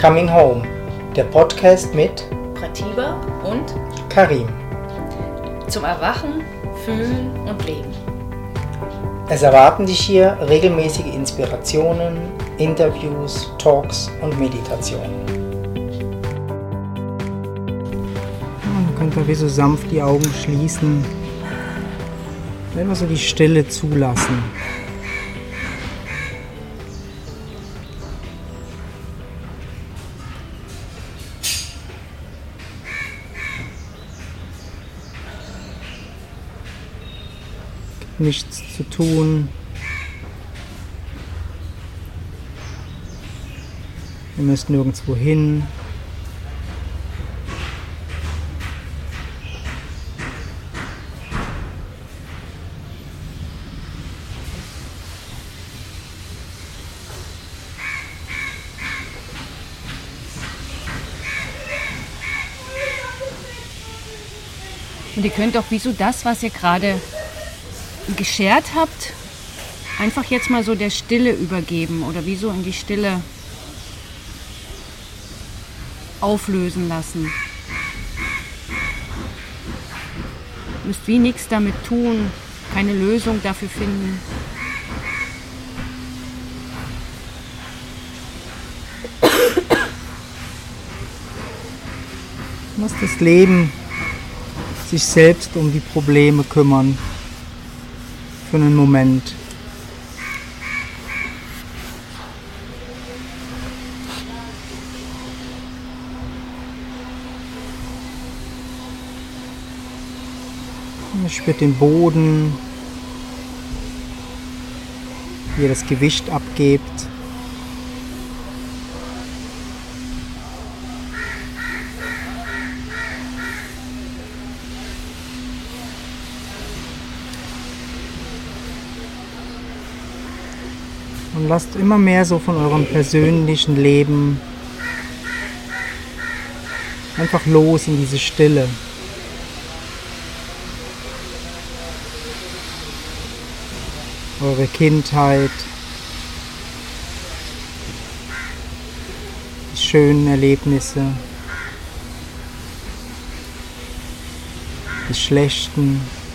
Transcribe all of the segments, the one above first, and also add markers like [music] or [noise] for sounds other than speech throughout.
Coming Home, der Podcast mit Pratiba und Karim. zum Erwachen, Fühlen und Leben. Es erwarten dich hier regelmäßige Inspirationen, Interviews, Talks und Meditationen. Man könnte wie so sanft die Augen schließen, einfach so die Stille zulassen. Nichts zu tun. Ihr müsst nirgendwo hin. Und ihr könnt auch wieso das, was ihr gerade geschert habt, einfach jetzt mal so der Stille übergeben oder wieso in die Stille auflösen lassen. Müsst wie nichts damit tun, keine Lösung dafür finden. Muss das Leben sich selbst um die Probleme kümmern. Für einen Moment. Ihr spürt den Boden, wie ihr das Gewicht abgebt. Lasst immer mehr so von eurem persönlichen Leben einfach los in diese Stille. Eure Kindheit, die schönen Erlebnisse, die schlechten.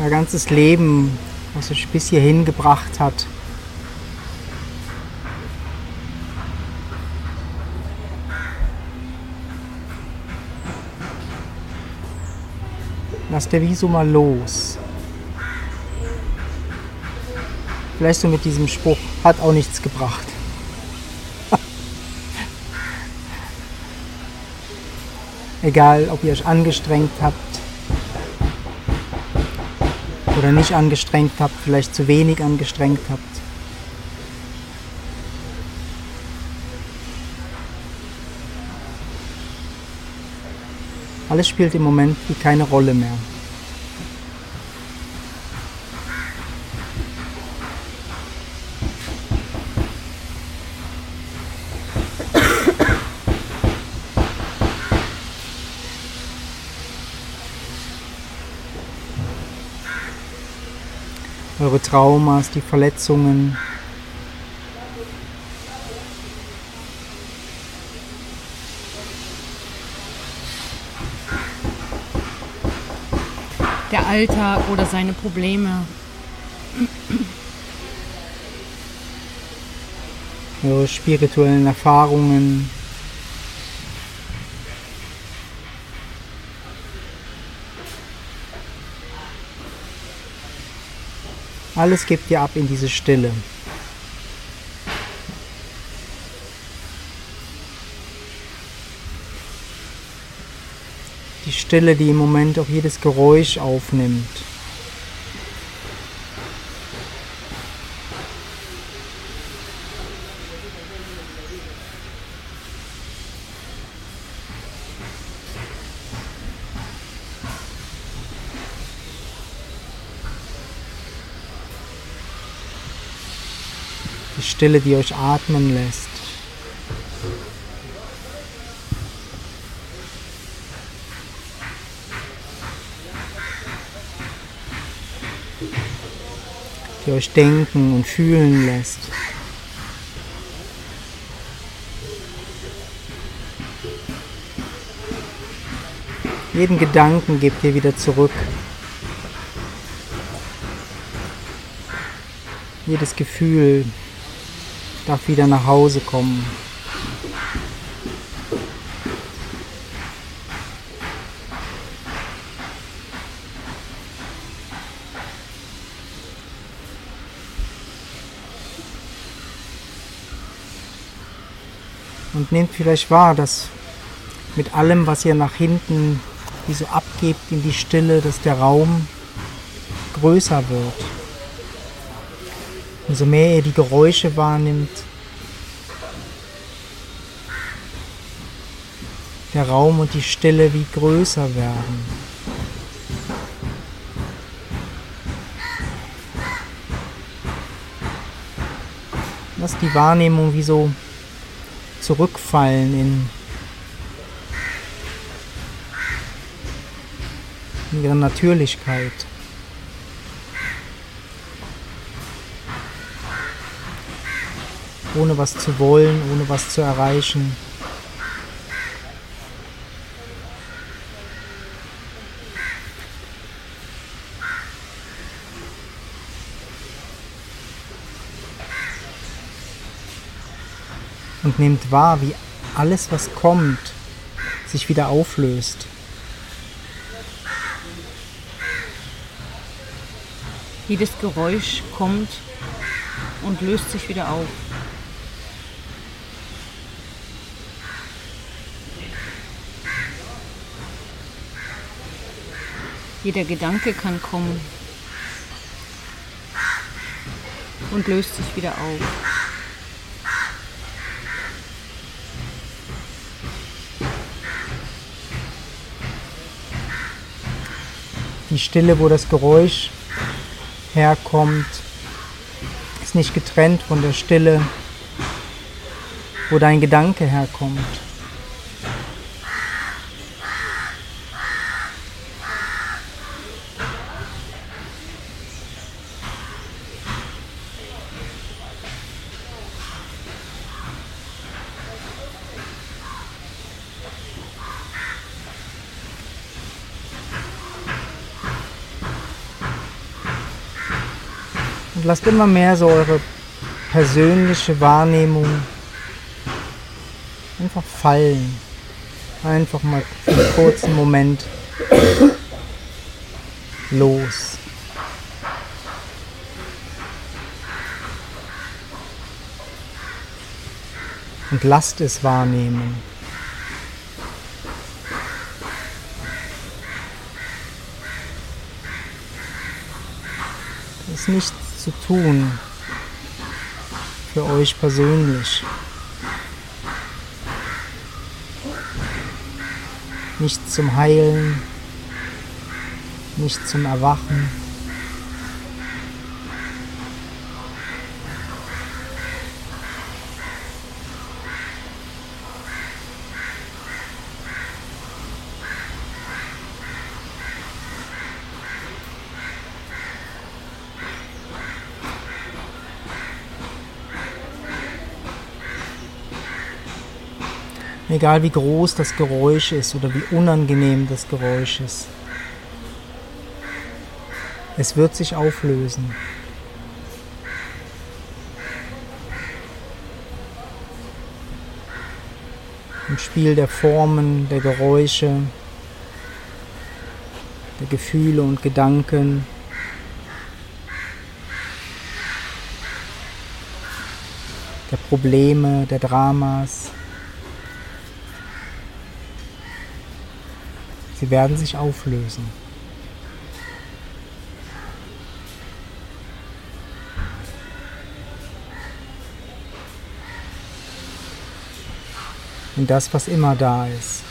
Euer ganzes Leben, was euch bis hierhin gebracht hat. Lasst der Wieso mal los. Vielleicht so mit diesem Spruch, hat auch nichts gebracht. [laughs] Egal, ob ihr euch angestrengt habt oder nicht angestrengt habt, vielleicht zu wenig angestrengt habt. Alles spielt im Moment wie keine Rolle mehr. Eure Traumas, die Verletzungen, Der Alltag oder seine Probleme. eure spirituellen Erfahrungen, alles gebt ihr ab in diese Stille. Die Stille, die im Moment auch jedes Geräusch aufnimmt. Stille, die euch atmen lässt. die euch denken und fühlen lässt. Jeden Gedanken gebt ihr wieder zurück. Jedes Gefühl darf wieder nach Hause kommen. Und nehmt vielleicht wahr, dass mit allem, was ihr nach hinten wie so abgebt in die Stille, dass der Raum größer wird. Umso mehr ihr die Geräusche wahrnimmt, der Raum und die Stille wie größer werden. Lass die Wahrnehmung wie so zurückfallen in ihrer Natürlichkeit. Ohne was zu wollen, ohne was zu erreichen. Und nehmt wahr, wie alles, was kommt, sich wieder auflöst. Jedes Geräusch kommt und löst sich wieder auf. Jeder Gedanke kann kommen und löst sich wieder auf. Die Stille, wo das Geräusch herkommt, ist nicht getrennt von der Stille, wo dein Gedanke herkommt. Lasst immer mehr so eure persönliche Wahrnehmung einfach fallen. Einfach mal für einen kurzen Moment los. Und lasst es wahrnehmen. Es ist nichts zu tun für euch persönlich. Nicht zum Heilen, nicht zum Erwachen. Egal wie groß das Geräusch ist oder wie unangenehm das Geräusch ist. Es wird sich auflösen. Im Spiel der Formen, der Geräusche, der Gefühle und Gedanken. der Probleme, der Dramas. Sie werden sich auflösen. In das, was immer da ist.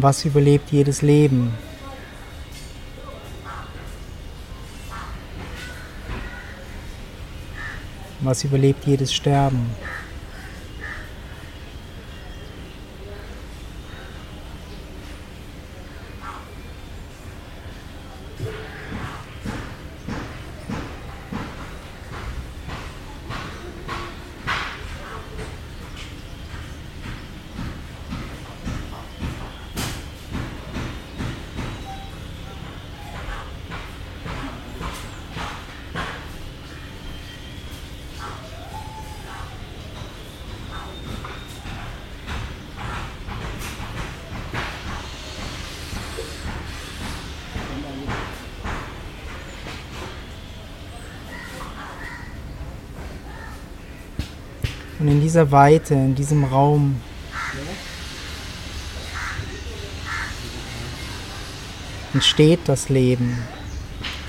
Was überlebt jedes Leben? Was überlebt jedes Sterben? Und in dieser Weite, in diesem Raum, entsteht das Leben,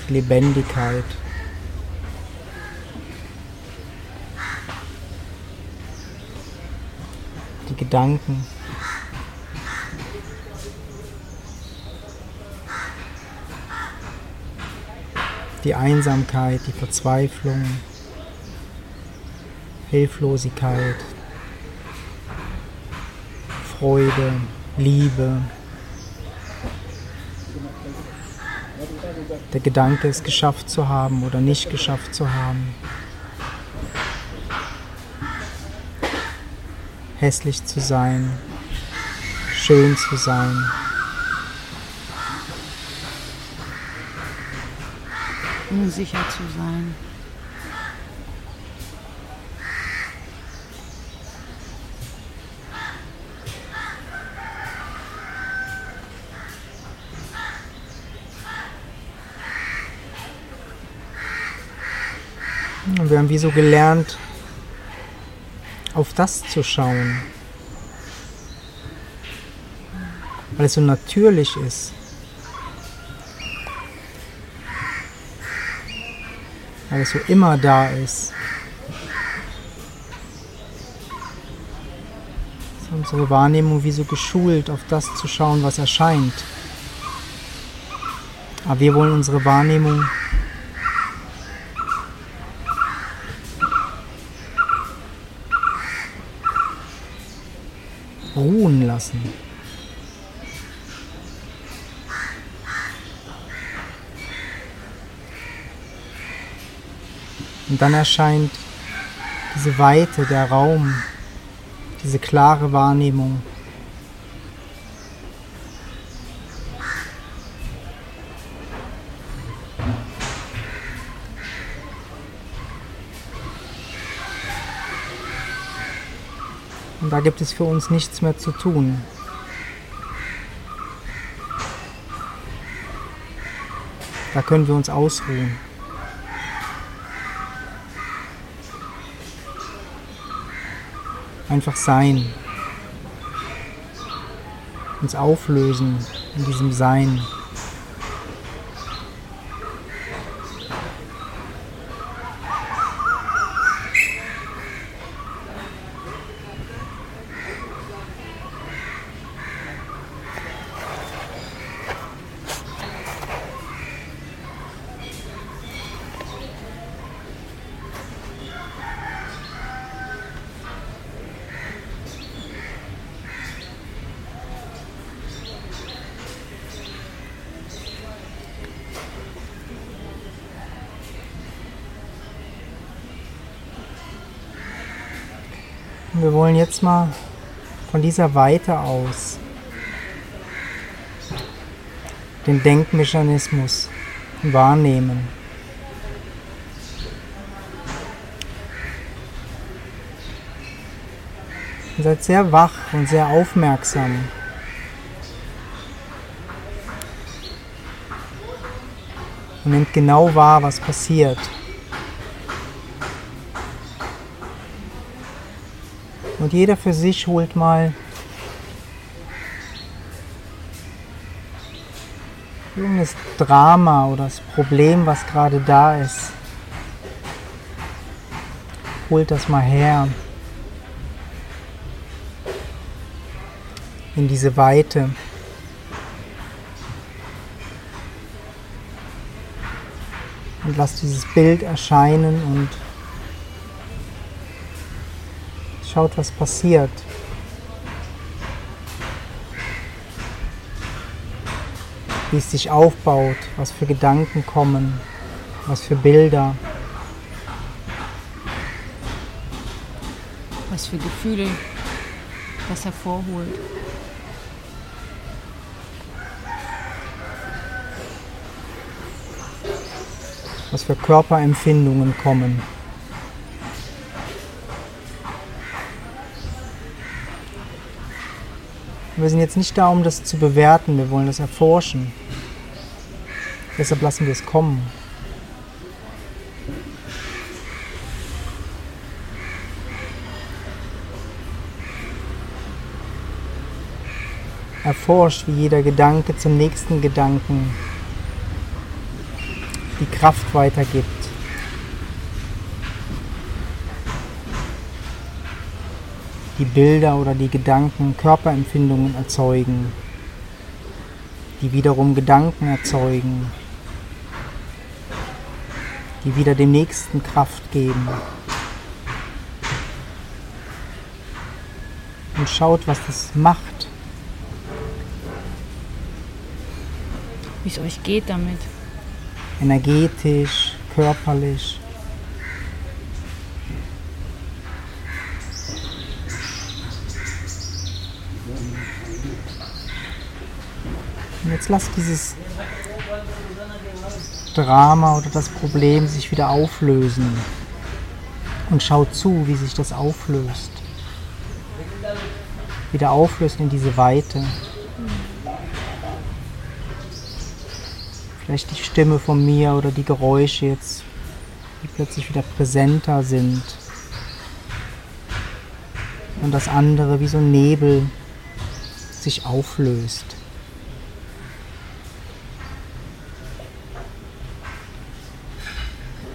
die Lebendigkeit. Die Gedanken. Die Einsamkeit, die Verzweiflung. Hilflosigkeit, Freude, Liebe. Der Gedanke, es geschafft zu haben oder nicht geschafft zu haben. Hässlich zu sein, schön zu sein. Unsicher zu sein. Haben wie so gelernt, auf das zu schauen. Weil es so natürlich ist. Weil es so immer da ist. Ist unsere Wahrnehmung wie so geschult, auf das zu schauen, was erscheint. Aber wir wollen unsere Wahrnehmung lassen. Und dann erscheint diese Weite, der Raum, diese klare Wahrnehmung. Da gibt es für uns nichts mehr zu tun. Da können wir uns ausruhen. Einfach sein. Uns auflösen in diesem Sein. Wir wollen jetzt mal von dieser Weite aus den Denkmechanismus wahrnehmen. Ihr seid sehr wach und sehr aufmerksam. Und nehmt genau wahr, was passiert. Und jeder für sich holt mal irgendein Drama oder das Problem, was gerade da ist. Holt das mal her. In diese Weite. Und lasst dieses Bild erscheinen und Schaut, was passiert. Wie es sich aufbaut, was für Gedanken kommen, was für Bilder. Was für Gefühle das hervorholt. Was für Körperempfindungen kommen. Wir sind jetzt nicht da, um das zu bewerten, wir wollen das erforschen. Deshalb lassen wir es kommen. Erforscht, wie jeder Gedanke zum nächsten Gedanken die Kraft weitergibt. Die Bilder oder die Gedanken Körperempfindungen erzeugen, die wiederum Gedanken erzeugen, die wieder dem Nächsten Kraft geben. Und schaut, was das macht. Wie es euch geht damit. Energetisch, körperlich. Und jetzt lasst dieses Drama oder das Problem sich wieder auflösen. Und schaut zu, wie sich das auflöst. Wieder auflöst in diese Weite. Vielleicht die Stimme von mir oder die Geräusche jetzt, die plötzlich wieder präsenter sind. Und das andere wie so ein Nebel sich auflöst.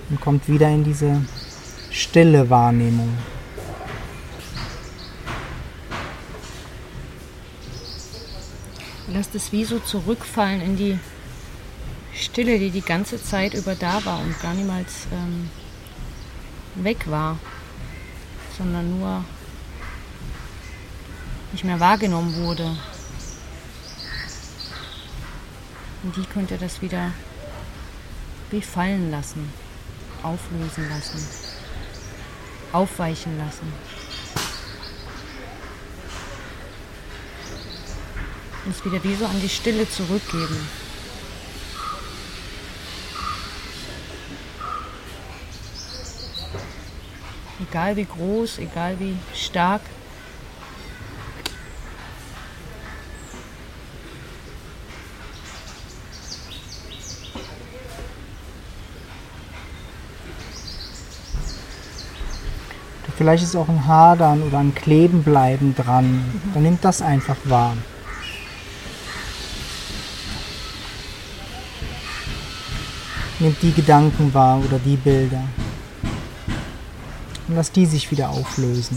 Und kommt wieder in diese stille Wahrnehmung. Lasst es wie so zurückfallen in die Stille, die die ganze Zeit über da war und gar niemals ähm, weg war, sondern nur nicht mehr wahrgenommen wurde. Und die könnte das wieder wie fallen lassen, auflösen lassen, aufweichen lassen. Und es wieder wie so an die Stille zurückgeben. Egal wie groß, egal wie stark. Vielleicht ist auch ein Hadern oder ein Klebenbleiben dran. Dann nimmt das einfach wahr. Nimmt die Gedanken wahr oder die Bilder. Und lass die sich wieder auflösen.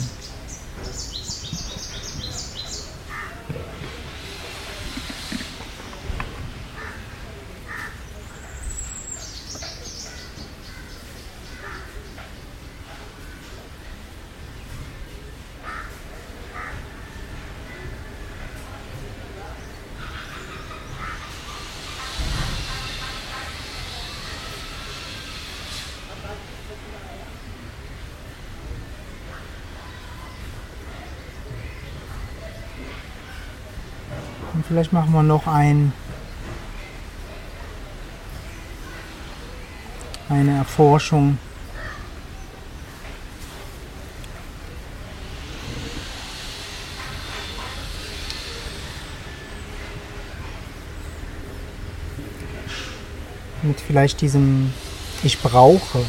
Vielleicht machen wir noch ein, eine Erforschung. Mit vielleicht diesem Ich brauche.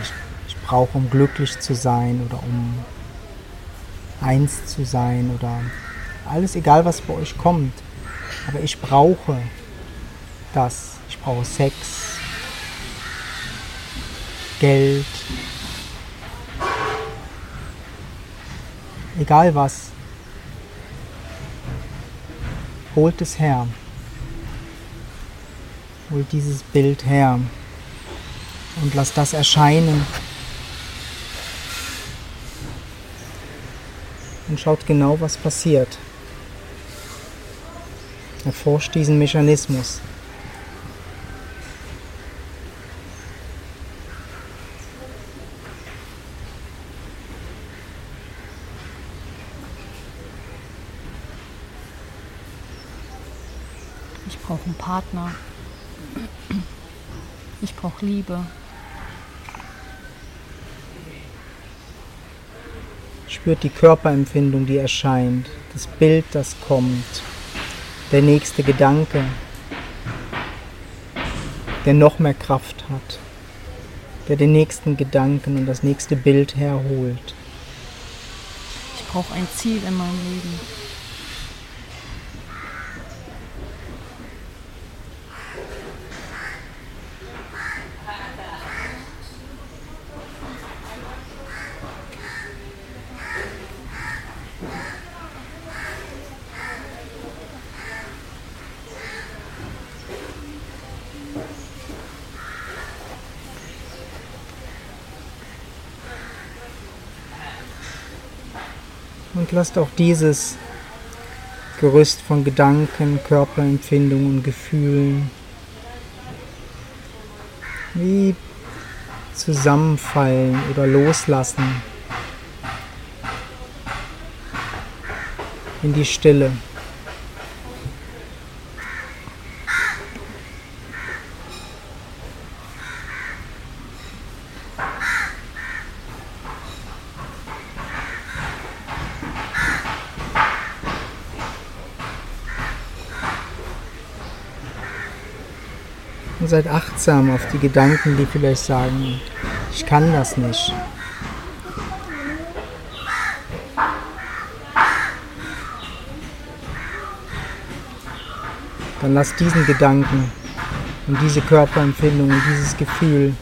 Ich, ich brauche, um glücklich zu sein oder um eins zu sein oder alles egal, was bei euch kommt. Aber ich brauche das. Ich brauche Sex, Geld, egal was. Holt es her. Holt dieses Bild her. und lass das erscheinen. Und schaut genau, was passiert. Erforscht diesen Mechanismus. Ich brauche einen Partner. Ich brauche Liebe. Spürt die Körperempfindung, die erscheint, das Bild, das kommt, der nächste Gedanke, der noch mehr Kraft hat, der den nächsten Gedanken und das nächste Bild herholt. Ich brauche ein Ziel in meinem Leben. Und lasst auch dieses Gerüst von Gedanken, Körperempfindungen, Gefühlen wie zusammenfallen oder loslassen in die Stille. Und seid achtsam auf die Gedanken, die vielleicht sagen, ich kann das nicht. Dann lasst diesen Gedanken und diese Körperempfindung und dieses Gefühl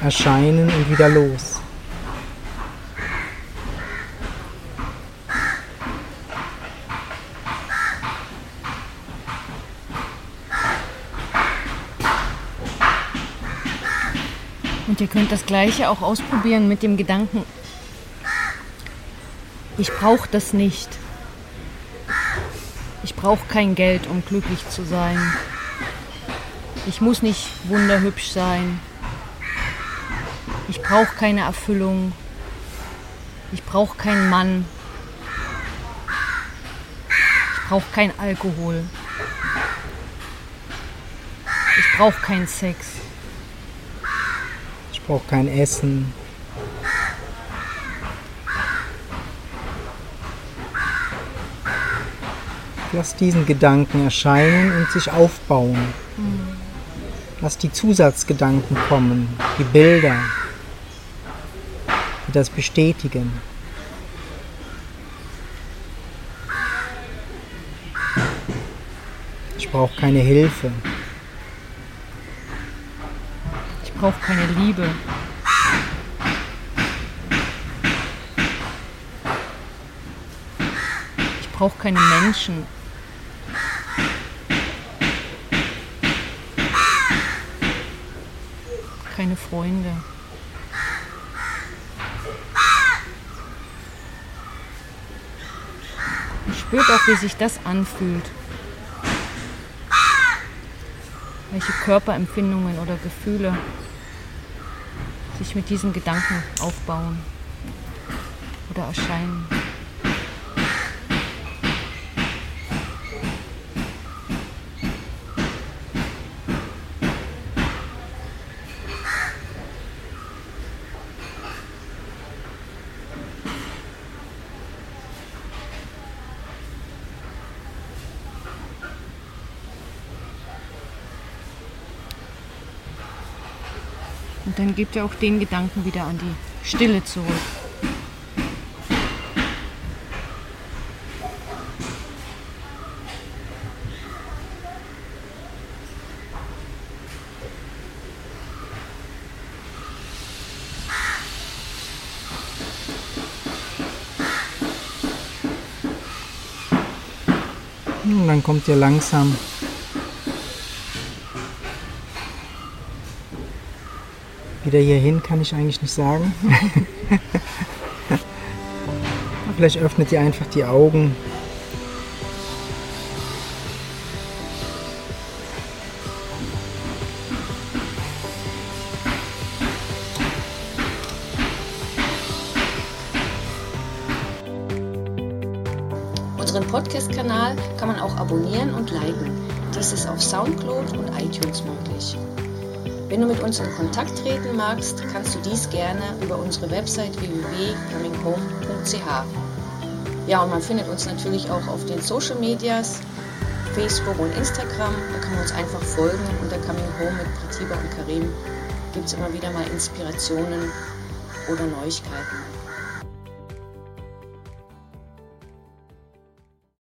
erscheinen und wieder los. Und ihr könnt das gleiche auch ausprobieren mit dem Gedanken, ich brauche das nicht. Ich brauche kein Geld, um glücklich zu sein. Ich muss nicht wunderhübsch sein. Ich brauche keine Erfüllung. Ich brauche keinen Mann. Ich brauche kein Alkohol. Ich brauche keinen Sex. Ich brauche kein Essen. Lass diesen Gedanken erscheinen und sich aufbauen. Lass die Zusatzgedanken kommen, die Bilder, die das bestätigen. Ich brauche keine Hilfe. Ich brauche keine Liebe. Ich brauche keine Menschen. Keine Freunde. Und spürt auch, wie sich das anfühlt. Welche Körperempfindungen oder Gefühle sich mit diesen Gedanken aufbauen oder erscheinen. Und dann gebt ihr auch den Gedanken wieder an die Stille zurück. Und dann kommt ihr langsam Wieder hierhin kann ich eigentlich nicht sagen. [laughs] Vielleicht öffnet ihr einfach die Augen. Unseren Podcast-Kanal kann man auch abonnieren und liken. Dies ist auf Soundcloud und iTunes möglich. Wenn du mit uns in Kontakt treten magst, kannst du dies gerne über unsere Website www.cominghome.ch. Ja, und man findet uns natürlich auch auf den Social Medias, Facebook und Instagram. Da kann man uns einfach folgen. Unter Coming Home mit Pratiba und Karim gibt es immer wieder mal Inspirationen oder Neuigkeiten.